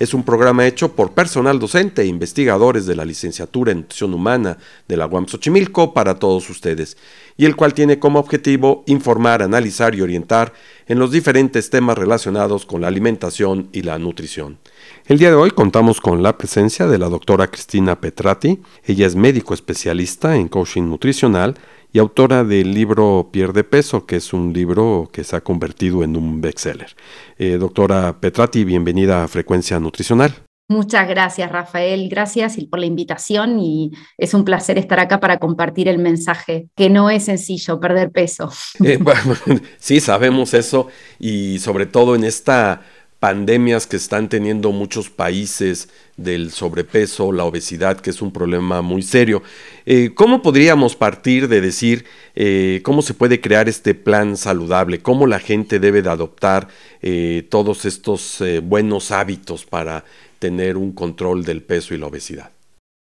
es un programa hecho por personal docente e investigadores de la licenciatura en nutrición humana de la UAM Xochimilco para todos ustedes, y el cual tiene como objetivo informar, analizar y orientar en los diferentes temas relacionados con la alimentación y la nutrición. El día de hoy contamos con la presencia de la doctora Cristina Petrati. Ella es médico especialista en coaching nutricional y autora del libro Pierde Peso, que es un libro que se ha convertido en un bestseller. Eh, doctora Petrati, bienvenida a Frecuencia Nutricional. Muchas gracias, Rafael. Gracias por la invitación y es un placer estar acá para compartir el mensaje, que no es sencillo perder peso. Eh, bueno, sí, sabemos eso y sobre todo en esta pandemias que están teniendo muchos países del sobrepeso, la obesidad, que es un problema muy serio. Eh, ¿Cómo podríamos partir de decir eh, cómo se puede crear este plan saludable? ¿Cómo la gente debe de adoptar eh, todos estos buenos hábitos para tener un control del peso y la obesidad?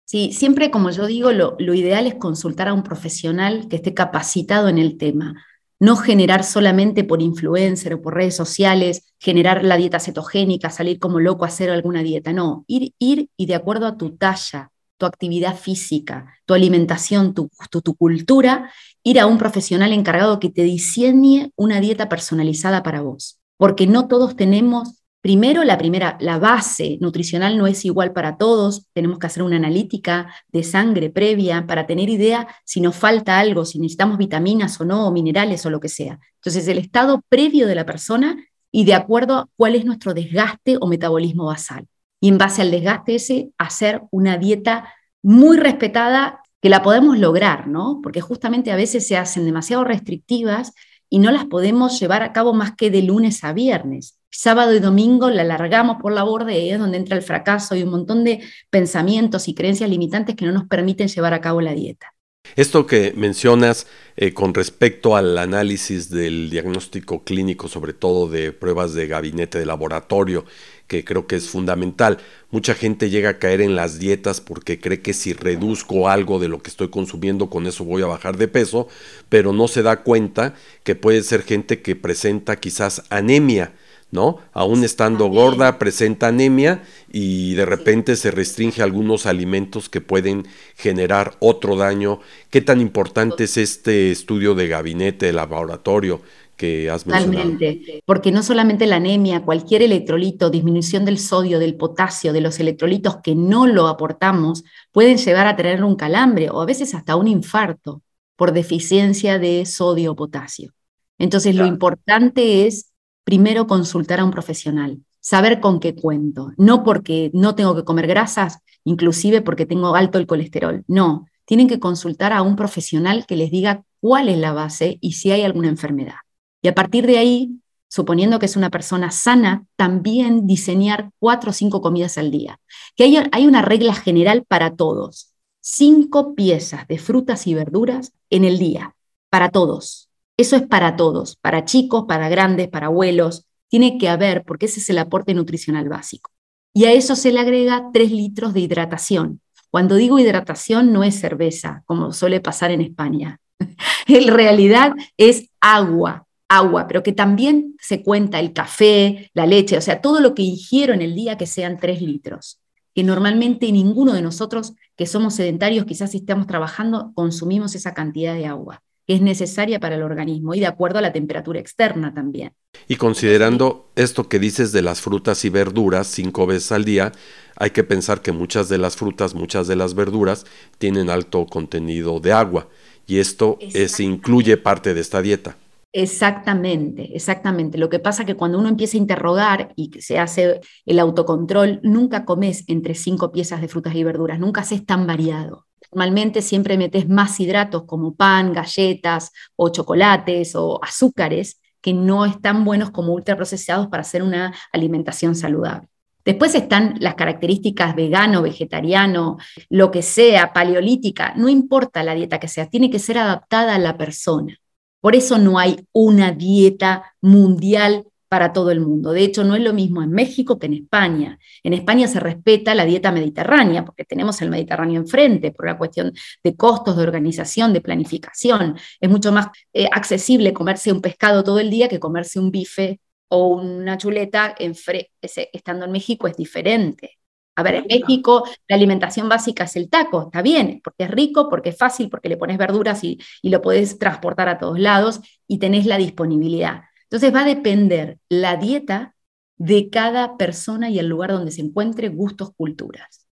Sí, siempre como yo digo, lo ideal es consultar a un profesional que esté capacitado en el tema no generar solamente por influencer o por redes sociales, generar la dieta cetogénica, salir como loco a hacer alguna dieta, no, ir, ir y de acuerdo a tu talla, tu actividad física, tu alimentación, tu, tu, tu cultura, ir a un profesional encargado que te diseñe una dieta personalizada para vos, porque no todos tenemos Primero, la primera, la base nutricional no es igual para todos. Tenemos que hacer una analítica de sangre previa para tener idea si nos falta algo, si necesitamos vitaminas o no, o minerales o lo que sea. Entonces, el estado previo de la persona y de acuerdo a cuál es nuestro desgaste o metabolismo basal. Y en base al desgaste ese, hacer una dieta muy respetada que la podemos lograr, ¿no? Porque justamente a veces se hacen demasiado restrictivas y no las podemos llevar a cabo más que de lunes a viernes sábado y domingo la largamos por la borde y es donde entra el fracaso y un montón de pensamientos y creencias limitantes que no nos permiten llevar a cabo la dieta. Esto que mencionas eh, con respecto al análisis del diagnóstico clínico, sobre todo de pruebas de gabinete de laboratorio, que creo que es fundamental. Mucha gente llega a caer en las dietas porque cree que si reduzco algo de lo que estoy consumiendo, con eso voy a bajar de peso, pero no se da cuenta que puede ser gente que presenta quizás anemia ¿no? Aún estando gorda, presenta anemia y de repente se restringe algunos alimentos que pueden generar otro daño. ¿Qué tan importante es este estudio de gabinete, de laboratorio que has mencionado? Totalmente, porque no solamente la anemia, cualquier electrolito, disminución del sodio, del potasio, de los electrolitos que no lo aportamos, pueden llegar a tener un calambre o a veces hasta un infarto por deficiencia de sodio o potasio. Entonces, lo importante es primero consultar a un profesional, saber con qué cuento, no porque no tengo que comer grasas, inclusive porque tengo alto el colesterol, no, tienen que consultar a un profesional que les diga cuál es la base y si hay alguna enfermedad. Y a partir de ahí, suponiendo que es una persona sana, también diseñar cuatro o cinco comidas al día. Que hay, hay una regla general para todos, cinco piezas de frutas y verduras en el día, para todos. Eso es para todos, para chicos, para grandes, para abuelos. Tiene que haber, porque ese es el aporte nutricional básico. Y a eso se le agrega 3 litros de hidratación. Cuando digo hidratación no es cerveza, como suele pasar en España. en realidad es agua, agua, pero que también se cuenta el café, la leche, o sea, todo lo que ingiero en el día que sean 3 litros. Que normalmente ninguno de nosotros que somos sedentarios, quizás si estamos trabajando, consumimos esa cantidad de agua es necesaria para el organismo y de acuerdo a la temperatura externa también. Y considerando esto que dices de las frutas y verduras cinco veces al día, hay que pensar que muchas de las frutas, muchas de las verduras tienen alto contenido de agua y esto es, incluye parte de esta dieta. Exactamente, exactamente. Lo que pasa es que cuando uno empieza a interrogar y se hace el autocontrol, nunca comes entre cinco piezas de frutas y verduras, nunca haces tan variado. Normalmente siempre metes más hidratos como pan, galletas o chocolates o azúcares que no están buenos como ultraprocesados para hacer una alimentación saludable. Después están las características vegano, vegetariano, lo que sea, paleolítica, no importa la dieta que sea, tiene que ser adaptada a la persona. Por eso no hay una dieta mundial para todo el mundo. De hecho, no es lo mismo en México que en España. En España se respeta la dieta mediterránea, porque tenemos el Mediterráneo enfrente, por la cuestión de costos, de organización, de planificación. Es mucho más eh, accesible comerse un pescado todo el día que comerse un bife o una chuleta en estando en México es diferente. A ver, en México la alimentación básica es el taco, está bien, porque es rico, porque es fácil, porque le pones verduras y, y lo puedes transportar a todos lados y tenés la disponibilidad. Entonces va a depender la dieta de cada persona y el lugar donde se encuentre, gustos, culturas.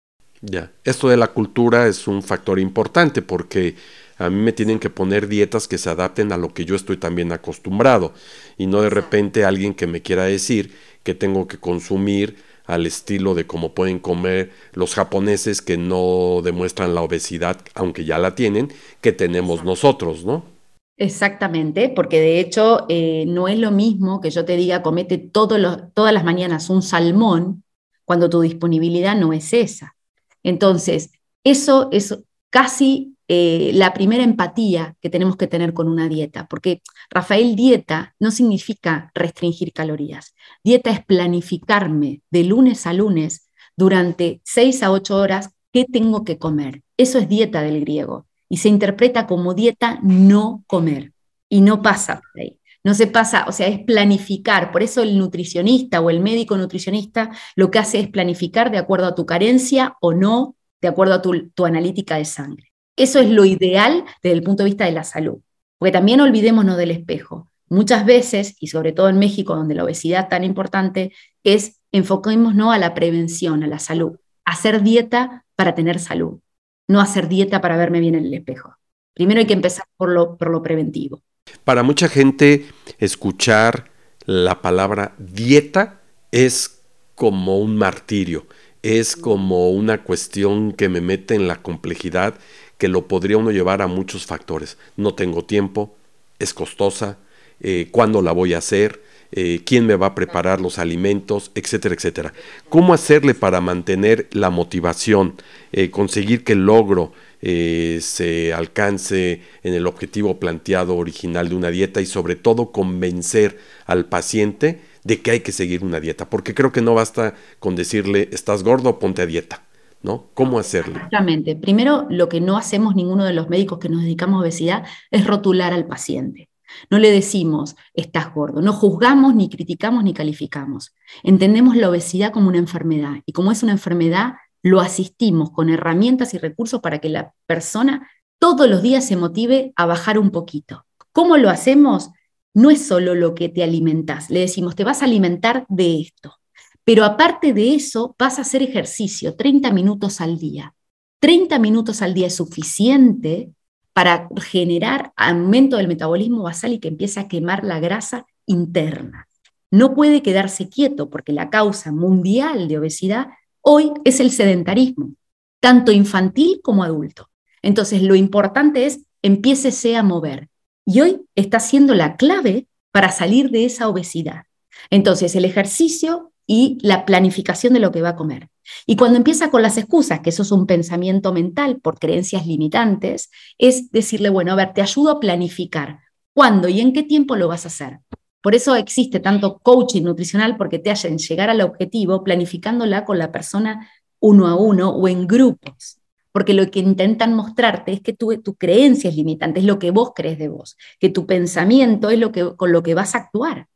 Ya, esto de la cultura es un factor importante porque a mí me tienen que poner dietas que se adapten a lo que yo estoy también acostumbrado y no de repente alguien que me quiera decir que tengo que consumir al estilo de cómo pueden comer los japoneses que no demuestran la obesidad, aunque ya la tienen, que tenemos nosotros, ¿no? Exactamente, porque de hecho eh, no es lo mismo que yo te diga comete todas las mañanas un salmón cuando tu disponibilidad no es esa. Entonces, eso es casi eh, la primera empatía que tenemos que tener con una dieta, porque Rafael, dieta no significa restringir calorías. Dieta es planificarme de lunes a lunes durante seis a ocho horas qué tengo que comer. Eso es dieta del griego y se interpreta como dieta no comer y no pasa por ahí. No se pasa, o sea, es planificar. Por eso el nutricionista o el médico nutricionista lo que hace es planificar de acuerdo a tu carencia o no, de acuerdo a tu, analítica de sangre. Eso es lo ideal desde el punto de vista de la salud. Porque también olvidémonos del espejo. Muchas veces, y sobre todo en México, donde la obesidad tan importante, es enfoquémonos a la prevención, a la salud. Hacer dieta para tener salud no hacer dieta para verme bien en el espejo. Primero hay que empezar por lo, por lo preventivo. Para mucha gente, escuchar la palabra dieta es como un martirio, es como una cuestión que me mete en la complejidad que lo podría uno llevar a muchos factores. No tengo tiempo, es costosa, eh, cuándo la voy a hacer, eh, quién me va a preparar los alimentos, etcétera, etcétera. ¿Cómo hacerle para mantener la motivación, eh, conseguir que el logro eh, se alcance en el objetivo planteado original de una dieta y sobre todo convencer al paciente de que hay que seguir una dieta? Porque creo que no basta con decirle, estás gordo, ponte a dieta. ¿No? ¿Cómo hacerle? Exactamente. Primero, lo que no hacemos ninguno de los médicos que nos dedicamos a obesidad es rotular al paciente. No le decimos, estás gordo. No juzgamos, ni criticamos, ni calificamos. Entendemos la obesidad como una enfermedad y como es una enfermedad, lo asistimos con herramientas y recursos para que la persona todos los días se motive a bajar un poquito. ¿Cómo lo hacemos? No es solo lo que te alimentas. Le decimos, te vas a alimentar de esto. Pero aparte de eso, vas a hacer ejercicio 30 minutos al día. 30 minutos al día es suficiente para generar aumento del metabolismo basal y que empiece a quemar la grasa interna. No puede quedarse quieto porque la causa mundial de obesidad hoy es el sedentarismo, tanto infantil como adulto. Entonces, lo importante es empiécese a mover. Y hoy está siendo la clave para salir de esa obesidad. Entonces, el ejercicio y la planificación de lo que va a comer. Y cuando empieza con las excusas, que eso es un pensamiento mental por creencias limitantes, es decirle, bueno, a ver, te ayudo a planificar cuándo y en qué tiempo lo vas a hacer. Por eso existe tanto coaching nutricional, porque te hacen llegar al objetivo planificándola con la persona uno a uno o en grupos. Porque lo que intentan mostrarte es que tu, tu creencia es limitante, es lo que vos crees de vos, que tu pensamiento es lo que, con lo que vas a actuar.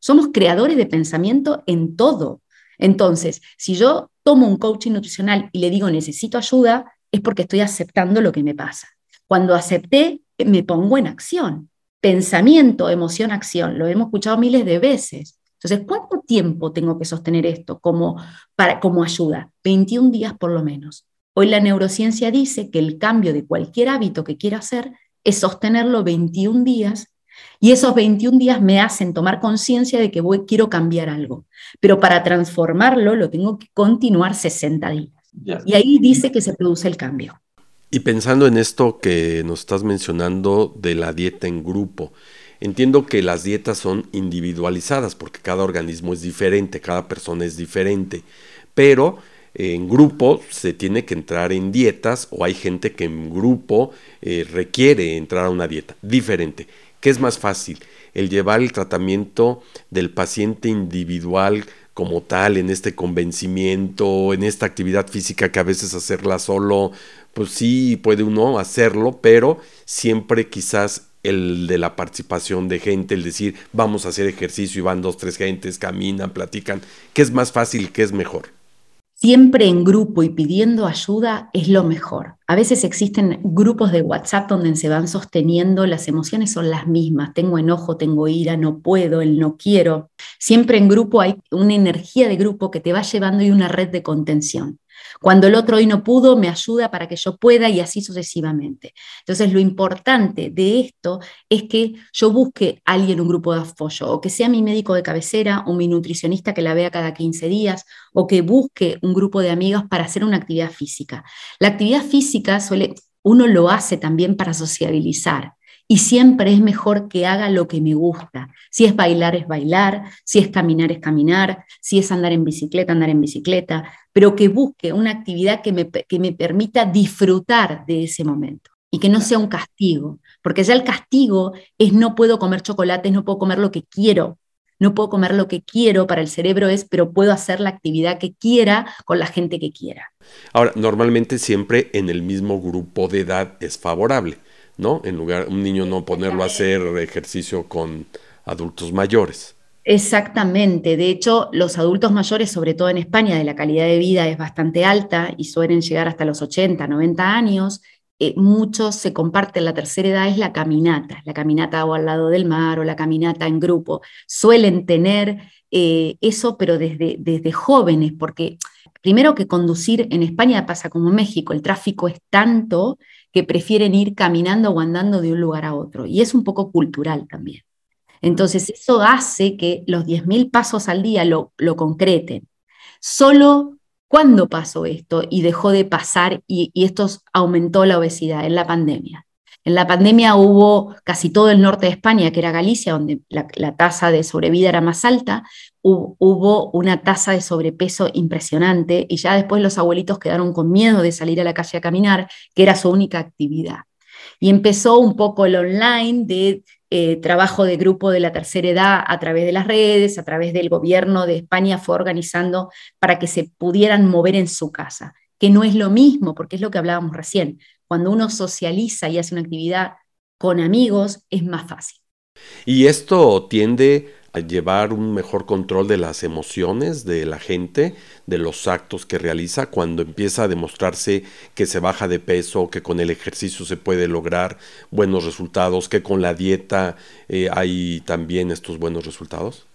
Somos creadores de pensamiento en todo. Entonces, si yo tomo un coaching nutricional y le digo necesito ayuda, es porque estoy aceptando lo que me pasa. Cuando acepté, me pongo en acción. Pensamiento, emoción, acción. Lo hemos escuchado miles de veces. Entonces, ¿cuánto tiempo tengo que sostener esto como, para, como ayuda? 21 días por lo menos. Hoy la neurociencia dice que el cambio de cualquier hábito que quiera hacer es sostenerlo 21 días y esos 21 días me hacen tomar conciencia de que voy, quiero cambiar algo. Pero para transformarlo lo tengo que continuar 60 días. Y ahí dice que se produce el cambio. Y pensando en esto que nos estás mencionando de la dieta en grupo, entiendo que las dietas son individualizadas porque cada organismo es diferente, cada persona es diferente, pero en grupo se tiene que entrar en dietas o hay gente que en grupo eh, requiere entrar a una dieta diferente. ¿Qué es más fácil? El llevar el tratamiento del paciente individual como tal, en este convencimiento, en esta actividad física que a veces hacerla solo, pues sí puede uno hacerlo, pero siempre quizás el de la participación de gente, el decir vamos a hacer ejercicio y van dos, tres gentes, caminan, platican, ¿qué es más fácil, qué es mejor? Siempre en grupo y pidiendo ayuda es lo mejor. A veces existen grupos de WhatsApp donde se van sosteniendo, las emociones son las mismas, tengo enojo, tengo ira, no puedo, el no quiero. Siempre en grupo hay una energía de grupo que te va llevando y una red de contención. Cuando el otro hoy no pudo, me ayuda para que yo pueda y así sucesivamente. Entonces, lo importante de esto es que yo busque a alguien, un grupo de apoyo, o que sea mi médico de cabecera o mi nutricionista que la vea cada 15 días, o que busque un grupo de amigos para hacer una actividad física. La actividad física suele, uno lo hace también para sociabilizar. Y siempre es mejor que haga lo que me gusta. Si es bailar, es bailar. Si es caminar, es caminar. Si es andar en bicicleta, andar en bicicleta. Pero que busque una actividad que me, que me permita disfrutar de ese momento y que no sea un castigo. Porque ya el castigo es no puedo comer chocolates, no puedo comer lo que quiero. No puedo comer lo que quiero para el cerebro es, pero puedo hacer la actividad que quiera con la gente que quiera. Ahora, normalmente siempre en el mismo grupo de edad es favorable ¿no? En lugar, un niño no ponerlo a hacer ejercicio con adultos mayores. Exactamente. De hecho, los adultos mayores, sobre todo en España, de la calidad de vida es bastante alta y suelen llegar hasta los 80, 90 años. Eh, muchos se comparten la tercera edad, es la caminata, la caminata o al lado del mar o la caminata en grupo. Suelen tener eh, eso, pero desde, desde jóvenes, porque primero que conducir en España pasa como México, el tráfico es tanto que prefieren ir caminando o andando de un lugar a otro. Y es un poco cultural también. Entonces, eso hace que los 10.000 pasos al día lo, lo concreten. Solo cuando pasó esto y dejó de pasar y, esto aumentó la obesidad en la pandemia. En la pandemia hubo casi todo el norte de España, que era Galicia, donde la, tasa de sobrevida era más alta, hubo, una tasa de sobrepeso impresionante y ya después los abuelitos quedaron con miedo de salir a la calle a caminar, que era su única actividad. Y empezó un poco el online de eh, trabajo de grupo de la tercera edad a través de las redes, a través del gobierno de España fue organizando para que se pudieran mover en su casa, que no es lo mismo, porque es lo que hablábamos recién. Cuando uno socializa y hace una actividad con amigos, es más fácil. Y esto tiende a llevar un mejor control de las emociones de la gente, de los actos que realiza, cuando empieza a demostrarse que se baja de peso, que con el ejercicio se puede lograr buenos resultados, que con la dieta eh, hay también estos buenos resultados.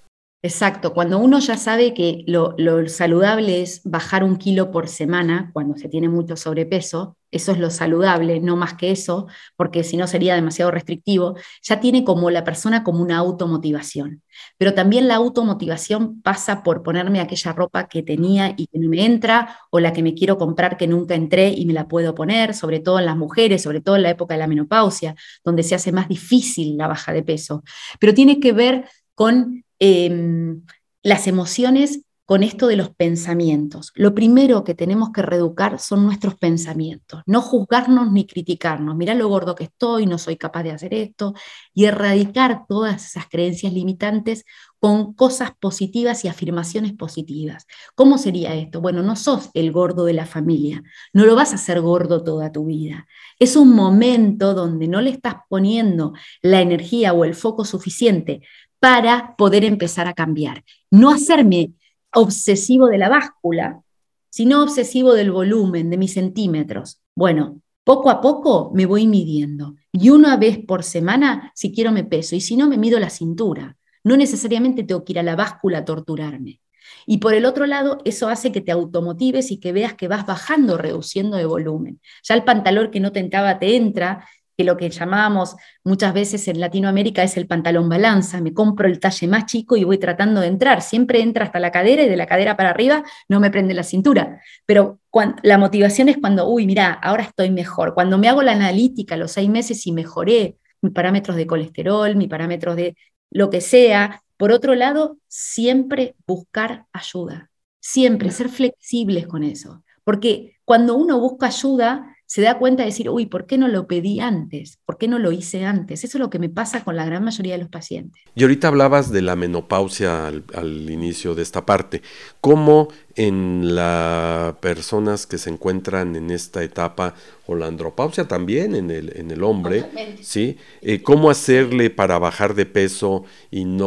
Exacto, cuando uno ya sabe que lo, saludable es bajar un kilo por semana, cuando se tiene mucho sobrepeso, eso es lo saludable, no más que eso, porque si no sería demasiado restrictivo, ya tiene como la persona como una automotivación. Pero también la automotivación pasa por ponerme aquella ropa que tenía y que no me entra, o la que me quiero comprar que nunca entré y me la puedo poner, sobre todo en las mujeres, sobre todo en la época de la menopausia, donde se hace más difícil la baja de peso. Pero tiene que ver con Em, las emociones con esto de los pensamientos. Lo primero que tenemos que reeducar son nuestros pensamientos, no juzgarnos ni criticarnos, mira lo gordo que estoy, no soy capaz de hacer esto, y erradicar todas esas creencias limitantes con cosas positivas y afirmaciones positivas. ¿Cómo sería esto? Bueno, no sos el gordo de la familia, no lo vas a hacer gordo toda tu vida. Es un momento donde no le estás poniendo la energía o el foco suficiente para poder empezar a cambiar. No hacerme obsesivo de la báscula, sino obsesivo del volumen, de mis centímetros. Bueno, poco a poco me voy midiendo y una vez por semana, si quiero, me peso y si no, me mido la cintura. No necesariamente tengo que ir a la báscula a torturarme. Y por el otro lado, eso hace que te automotives y que veas que vas bajando, reduciendo de volumen. Ya el pantalón que no te entraba te entra, que lo que llamábamos muchas veces en Latinoamérica es el pantalón balanza, me compro el talle más chico y voy tratando de entrar, siempre entra hasta la cadera y de la cadera para arriba no me prende la cintura, pero la motivación es cuando, uy, mira, ahora estoy mejor, cuando me hago la analítica los seis meses y mejoré mis parámetros de colesterol, mis parámetros de lo que sea, por otro lado, siempre buscar ayuda, siempre ser flexibles con eso, porque cuando uno busca ayuda, se da cuenta de decir, uy, ¿por qué no lo pedí antes? ¿Por qué no lo hice antes? Eso es lo que me pasa con la gran mayoría de los pacientes. Y ahorita hablabas de la menopausia al, inicio de esta parte. ¿Cómo en las personas que se encuentran en esta etapa, o la andropausia también en el, en el hombre, ¿sí? Eh, ¿cómo hacerle para bajar de peso y no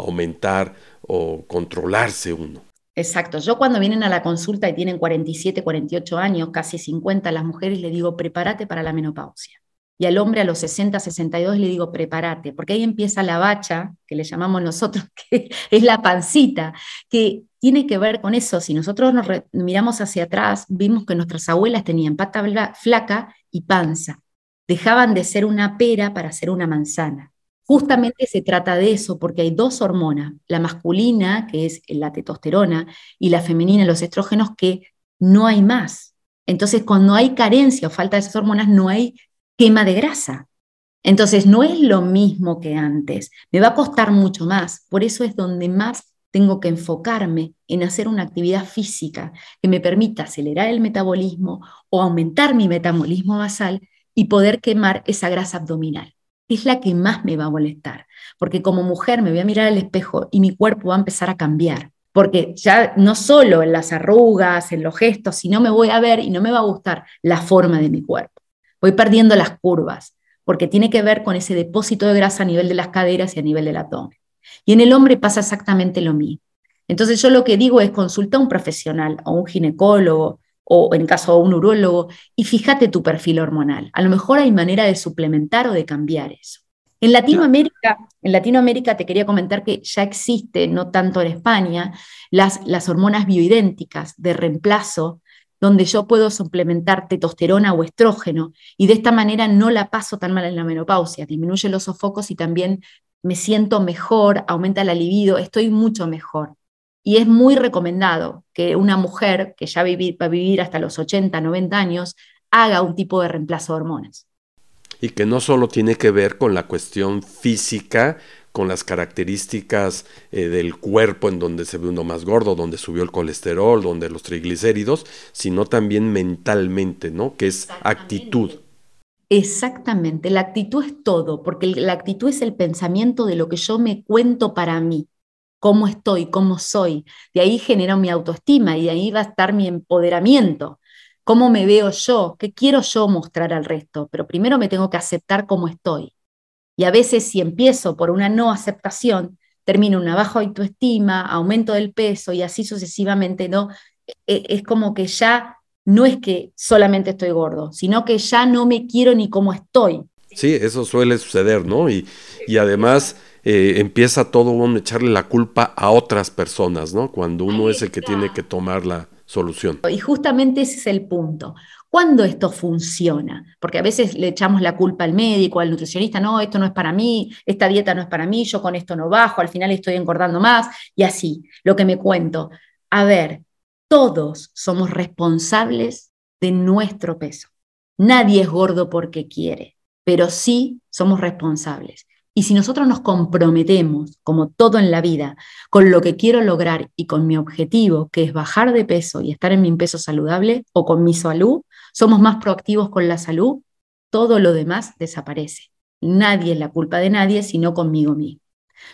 aumentar o controlarse uno? Exacto. Yo cuando vienen a la consulta y tienen 47, 48 años, casi 50, las mujeres le digo, prepárate para la menopausia. Y al hombre a los 60, 62 le digo, prepárate, porque ahí empieza la bacha, que le llamamos nosotros, que es la pancita, que tiene que ver con eso. Si nosotros nos miramos hacia atrás, vimos que nuestras abuelas tenían pata flaca y panza. Dejaban de ser una pera para ser una manzana. Justamente se trata de eso, porque hay dos hormonas, la masculina, que es la testosterona, y la femenina, los estrógenos, que no hay más. Entonces, cuando hay carencia o falta de esas hormonas, no hay quema de grasa. Entonces, no es lo mismo que antes. Me va a costar mucho más. Por eso es donde más tengo que enfocarme en hacer una actividad física que me permita acelerar el metabolismo o aumentar mi metabolismo basal y poder quemar esa grasa abdominal es la que más me va a molestar, porque como mujer me voy a mirar al espejo y mi cuerpo va a empezar a cambiar, porque ya no solo en las arrugas, en los gestos, sino me voy a ver y no me va a gustar la forma de mi cuerpo. Voy perdiendo las curvas, porque tiene que ver con ese depósito de grasa a nivel de las caderas y a nivel del abdomen. Y en el hombre pasa exactamente lo mismo. Entonces yo lo que digo es consulta a un profesional, o un ginecólogo, o en caso de un urólogo, y fíjate tu perfil hormonal. A lo mejor hay manera de suplementar o de cambiar eso. En Latinoamérica, en Latinoamérica te quería comentar que ya existe, no tanto en España, las, las hormonas bioidénticas de reemplazo, donde yo puedo suplementar testosterona o estrógeno, y de esta manera no la paso tan mal en la menopausia, disminuye los sofocos y también me siento mejor, aumenta la libido, estoy mucho mejor. Y es muy recomendado que una mujer que ya va a vivir hasta los 80, 90 años haga un tipo de reemplazo de hormonas. Y que no solo tiene que ver con la cuestión física, con las características eh, del cuerpo en donde se ve uno más gordo, donde subió el colesterol, donde los triglicéridos, sino también mentalmente, ¿no? Que es actitud. Exactamente, la actitud es todo, porque la actitud es el pensamiento de lo que yo me cuento para mí cómo estoy, cómo soy. De ahí genero mi autoestima y de ahí va a estar mi empoderamiento. ¿Cómo me veo yo? ¿Qué quiero yo mostrar al resto? Pero primero me tengo que aceptar cómo estoy. Y a veces si empiezo por una no aceptación, termino una baja autoestima, aumento del peso y así sucesivamente, ¿no? E, es como que ya no es que solamente estoy gordo, sino que ya no me quiero ni como estoy. Sí, eso suele suceder, ¿no? Y, y además eh, empieza todo uno a echarle la culpa a otras personas, ¿no? Cuando uno es el que tiene que tomar la solución. Y justamente ese es el punto. ¿Cuándo esto funciona? Porque a veces le echamos la culpa al médico, al nutricionista, no, esto no es para mí, esta dieta no es para mí, yo con esto no bajo, al final estoy engordando más y así, lo que me cuento. A ver, todos somos responsables de nuestro peso. Nadie es gordo porque quiere, pero sí somos responsables. Y si nosotros nos comprometemos, como todo en la vida, con lo que quiero lograr y con mi objetivo, que es bajar de peso y estar en mi peso saludable o con mi salud, somos más proactivos con la salud, todo lo demás desaparece. Nadie es la culpa de nadie, sino conmigo mismo.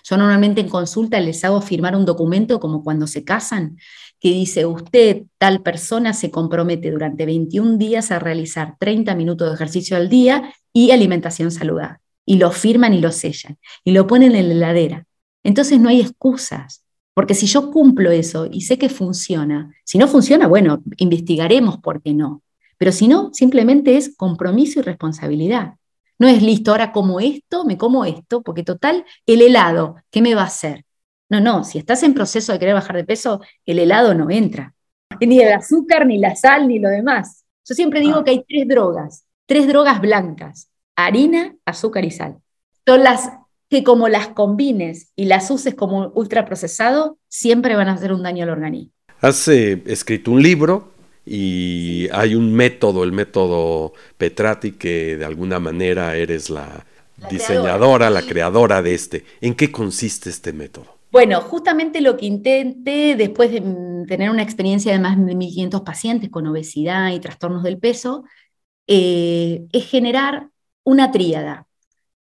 Yo normalmente en consulta les hago firmar un documento como cuando se casan, que dice, usted, tal persona, se compromete durante 21 días a realizar 30 minutos de ejercicio al día y alimentación saludable y lo firman y lo sellan y lo ponen en la heladera. Entonces no hay excusas, porque si yo cumplo eso y sé que funciona, si no funciona, bueno, investigaremos por qué no. Pero si no, simplemente es compromiso y responsabilidad. No es listo, ahora como esto, me como esto, porque total, el helado, ¿qué me va a hacer? No, no, si estás en proceso de querer bajar de peso, el helado no entra. Ni el azúcar, ni la sal, ni lo demás. Yo siempre digo ah. que hay tres drogas, tres drogas blancas, harina, azúcar y sal. Son las que como las combines y las uses como ultraprocesado, siempre van a hacer un daño al organismo. Has eh, escrito un libro y hay un método, el método Petrati, que de alguna manera eres la, diseñadora, la creadora de este. ¿En qué consiste este método? Bueno, justamente lo que intenté después de mm, tener una experiencia de más de 1.500 pacientes con obesidad y trastornos del peso, eh, es generar una tríada.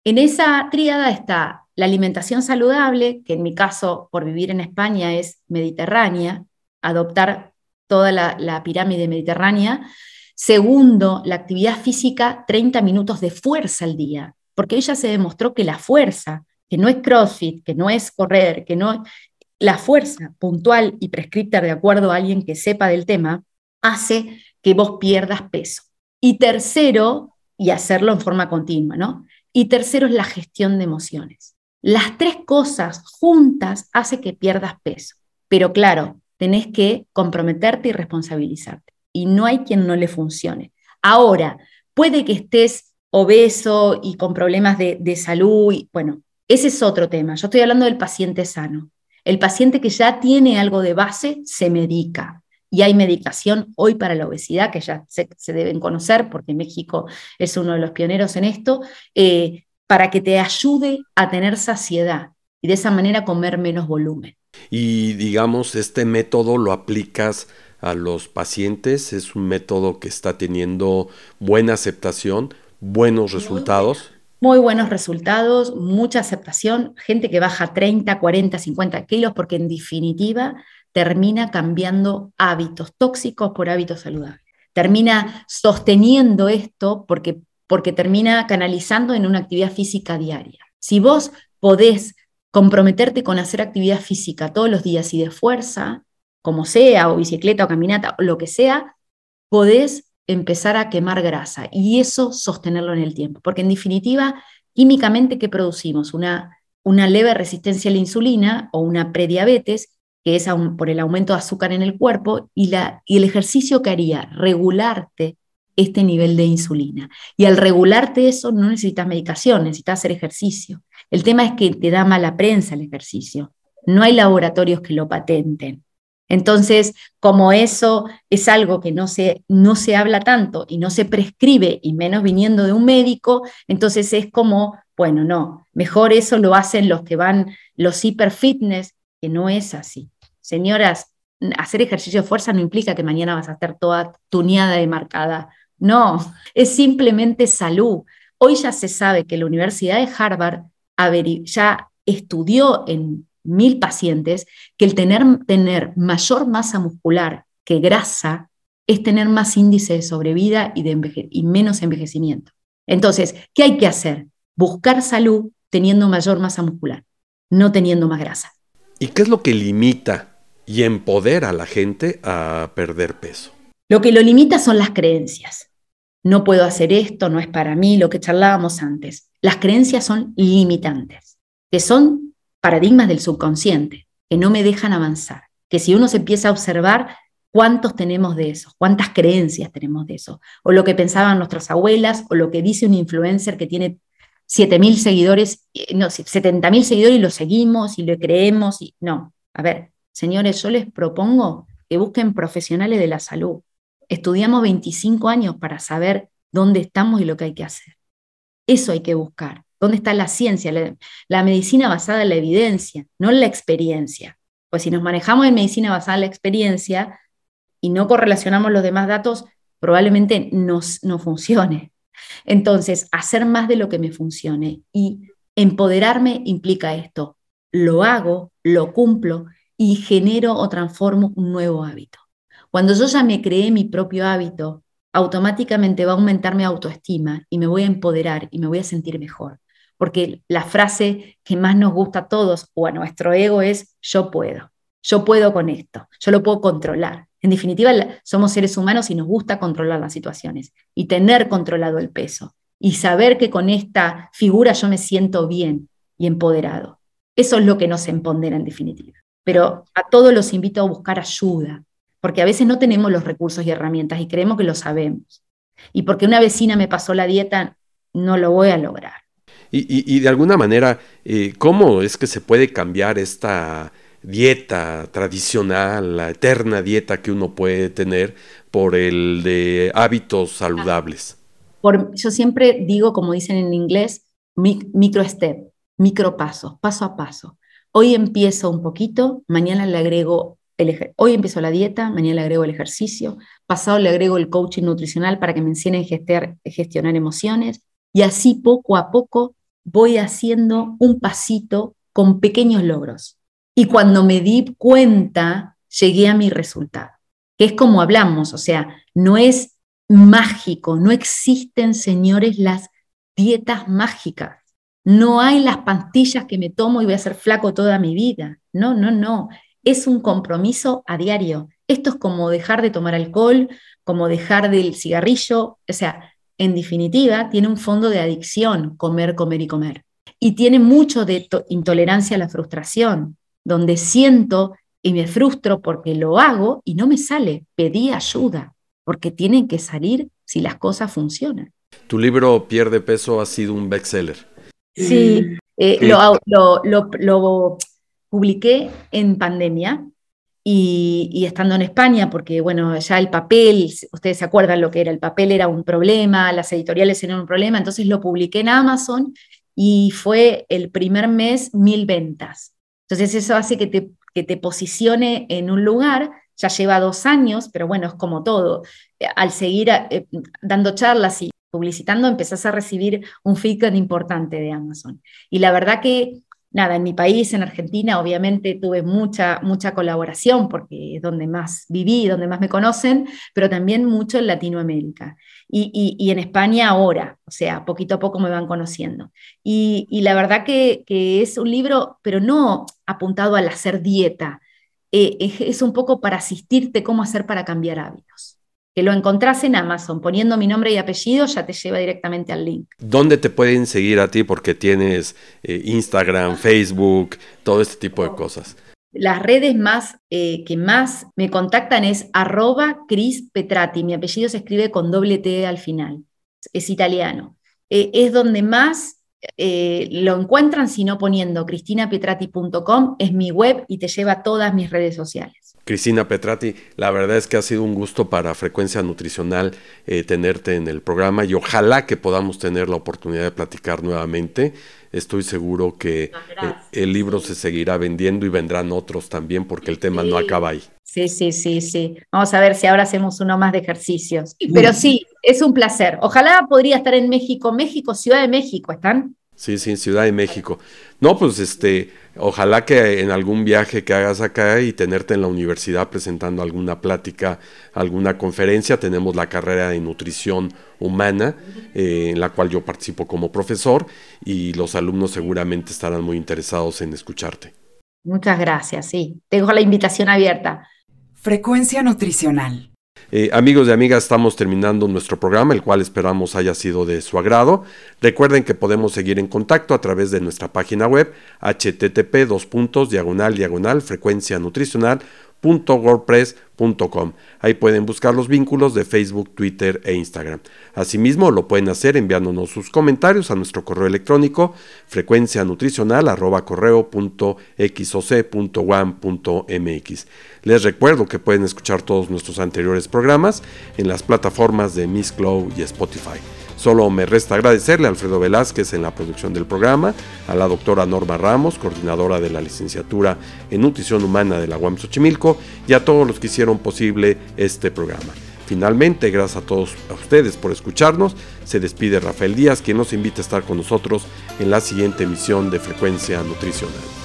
En esa tríada está la alimentación saludable, que en mi caso, por vivir en España, es mediterránea, adoptar toda la, pirámide mediterránea. Segundo, la actividad física, 30 minutos de fuerza al día, porque ella se demostró que la fuerza, que no es CrossFit, que no es correr, que no la fuerza puntual y prescripta de acuerdo a alguien que sepa del tema, hace que vos pierdas peso. Y tercero, y hacerlo en forma continua, ¿no? Y tercero es la gestión de emociones. Las tres cosas juntas hace que pierdas peso. Pero claro, tenés que comprometerte y responsabilizarte. Y no hay quien no le funcione. Ahora, puede que estés obeso y con problemas de, salud, y, bueno, ese es otro tema. Yo estoy hablando del paciente sano. El paciente que ya tiene algo de base se medica. Y hay medicación hoy para la obesidad, que ya se, deben conocer, porque México es uno de los pioneros en esto, eh, para que te ayude a tener saciedad y de esa manera comer menos volumen. Y digamos, este método lo aplicas a los pacientes, es un método que está teniendo buena aceptación, buenos resultados. Muy buenos resultados, mucha aceptación, gente que baja 30, 40, 50 kilos, porque en definitiva termina cambiando hábitos tóxicos por hábitos saludables. Termina sosteniendo esto porque, porque termina canalizando en una actividad física diaria. Si vos podés comprometerte con hacer actividad física todos los días y de fuerza, como sea, o bicicleta o caminata, o lo que sea, podés empezar a quemar grasa y eso sostenerlo en el tiempo. Porque en definitiva, químicamente, ¿qué producimos? Una, una leve resistencia a la insulina o una prediabetes, que es por el aumento de azúcar en el cuerpo, y, la, y el ejercicio que haría, regularte este nivel de insulina. Y al regularte eso no necesitas medicación, necesitas hacer ejercicio. El tema es que te da mala prensa el ejercicio. No hay laboratorios que lo patenten. Entonces, como eso es algo que no se, no se habla tanto y no se prescribe, y menos viniendo de un médico, entonces es como, bueno, no, mejor eso lo hacen los que van, los hiperfitness, que no es así. Señoras, hacer ejercicio de fuerza no implica que mañana vas a estar toda tuneada y marcada no, es simplemente salud. Hoy ya se sabe que la Universidad de Harvard ya estudió en mil pacientes que el tener, tener mayor masa muscular que grasa es tener más índice de sobrevida y, de y menos envejecimiento. Entonces, ¿qué hay que hacer? Buscar salud teniendo mayor masa muscular, no teniendo más grasa. ¿Y qué es lo que limita y empodera a la gente a perder peso? Lo que lo limita son las creencias. No puedo hacer esto, no es para mí, lo que charlábamos antes. Las creencias son limitantes, que son paradigmas del subconsciente, que no me dejan avanzar. Que si uno se empieza a observar, ¿cuántos tenemos de eso? ¿Cuántas creencias tenemos de eso? O lo que pensaban nuestras abuelas, o lo que dice un influencer que tiene 7.000 seguidores, no, 70.000 seguidores y lo seguimos y lo creemos. Y, no, a ver, señores, yo les propongo que busquen profesionales de la salud, Estudiamos 25 años para saber dónde estamos y lo que hay que hacer. Eso hay que buscar. ¿Dónde está la ciencia? La, medicina basada en la evidencia, no en la experiencia. Pues si nos manejamos en medicina basada en la experiencia y no correlacionamos los demás datos, probablemente no funcione. Entonces, hacer más de lo que me funcione y empoderarme implica esto. Lo hago, lo cumplo y genero o transformo un nuevo hábito. Cuando yo ya me creé mi propio hábito, automáticamente va a aumentar mi autoestima y me voy a empoderar y me voy a sentir mejor. Porque la frase que más nos gusta a todos o a nuestro ego es yo puedo, yo puedo con esto, yo lo puedo controlar. En definitiva, somos seres humanos y nos gusta controlar las situaciones y tener controlado el peso y saber que con esta figura yo me siento bien y empoderado. Eso es lo que nos empodera en definitiva. Pero a todos los invito a buscar ayuda, porque a veces no tenemos los recursos y herramientas y creemos que lo sabemos. Y porque una vecina me pasó la dieta, no lo voy a lograr. Y, de alguna manera, eh, ¿cómo es que se puede cambiar esta dieta tradicional, la eterna dieta que uno puede tener por el de hábitos saludables? Por, yo siempre digo, como dicen en inglés, micro step, micro pasos, paso a paso. Hoy empiezo un poquito, mañana le agrego el hoy empiezo la dieta, mañana le agrego el ejercicio, pasado le agrego el coaching nutricional para que me enseñen a gestionar emociones y así poco a poco voy haciendo un pasito con pequeños logros. Y cuando me di cuenta, llegué a mi resultado, que es como hablamos, o sea, no es mágico, no existen, señores, las dietas mágicas. No hay las pastillas que me tomo y voy a ser flaco toda mi vida. No, no, no. Es un compromiso a diario. Esto es como dejar de tomar alcohol, como dejar del cigarrillo. O sea, en definitiva, tiene un fondo de adicción, comer, comer y comer. Y tiene mucho de intolerancia a la frustración, donde siento y me frustro porque lo hago y no me sale. Pedí ayuda, porque tienen que salir si las cosas funcionan. Tu libro Pierde peso ha sido un bestseller. Sí, eh, lo, lo publiqué en pandemia y, estando en España, porque bueno, ya el papel, ustedes se acuerdan lo que era, el papel era un problema, las editoriales eran un problema, entonces lo publiqué en Amazon y fue el primer mes mil ventas. Entonces eso hace que te, que te posicione en un lugar, ya lleva dos años, pero bueno, es como todo. Al seguir eh, dando charlas y publicitando, empezás a recibir un feedback importante de Amazon. Y la verdad que nada, en mi país, en Argentina, obviamente tuve mucha, mucha colaboración porque es donde más viví, donde más me conocen, pero también mucho en Latinoamérica. Y, en España ahora, o sea, poquito a poco me van conociendo. Y, la verdad que, es un libro, pero no apuntado al hacer dieta, eh, es un poco para asistirte cómo hacer para cambiar hábitos que lo encontrás en Amazon, poniendo mi nombre y apellido, ya te lleva directamente al link. ¿Dónde te pueden seguir a ti? Porque tienes eh, Instagram, Facebook, todo este tipo de cosas. Las redes más eh, que más me contactan es arroba Cris Petrati. Mi apellido se escribe con doble T al final. Es italiano. Eh, es donde más lo encuentran, si no poniendo cristinapetrati.com, es mi web y te lleva a todas mis redes sociales. Cristina Petrati, la verdad es que ha sido un gusto para Frecuencia Nutricional eh, tenerte en el programa y ojalá que podamos tener la oportunidad de platicar nuevamente. Estoy seguro que eh, el libro se seguirá vendiendo y vendrán otros también porque el tema no acaba ahí. Sí, sí, sí, sí. Vamos a ver si ahora hacemos uno más de ejercicios. Pero sí, es un placer. Ojalá podría estar en México, México, Ciudad de México, ¿están? Sí, sí, Ciudad de México. No, pues este, ojalá que en algún viaje que hagas acá y tenerte en la universidad presentando alguna plática, alguna conferencia, tenemos la carrera de nutrición humana, eh, en la cual yo participo como profesor y los alumnos seguramente estarán muy interesados en escucharte. Muchas gracias, sí. Tengo la invitación abierta. Frecuencia nutricional. Eh, amigos y amigas, estamos terminando nuestro programa, el cual esperamos haya sido de su agrado. Recuerden que podemos seguir en contacto a través de nuestra página web http diagonal diagonal frecuencia nutricional wordpress.com. Ahí pueden buscar los vínculos de Facebook, Twitter e Instagram. Asimismo, lo pueden hacer enviándonos sus comentarios a nuestro correo electrónico frecuencia nutricional Les recuerdo que pueden escuchar todos nuestros anteriores programas en las plataformas de Miss Glow y Spotify. Solo me resta agradecerle a Alfredo Velázquez en la producción del programa, a la doctora Norma Ramos, coordinadora de la licenciatura en Nutrición Humana de la UAM Xochimilco, y a todos los que hicieron posible este programa. Finalmente, gracias a todos a ustedes por escucharnos, se despide Rafael Díaz, quien nos invita a estar con nosotros en la siguiente emisión de Frecuencia Nutricional.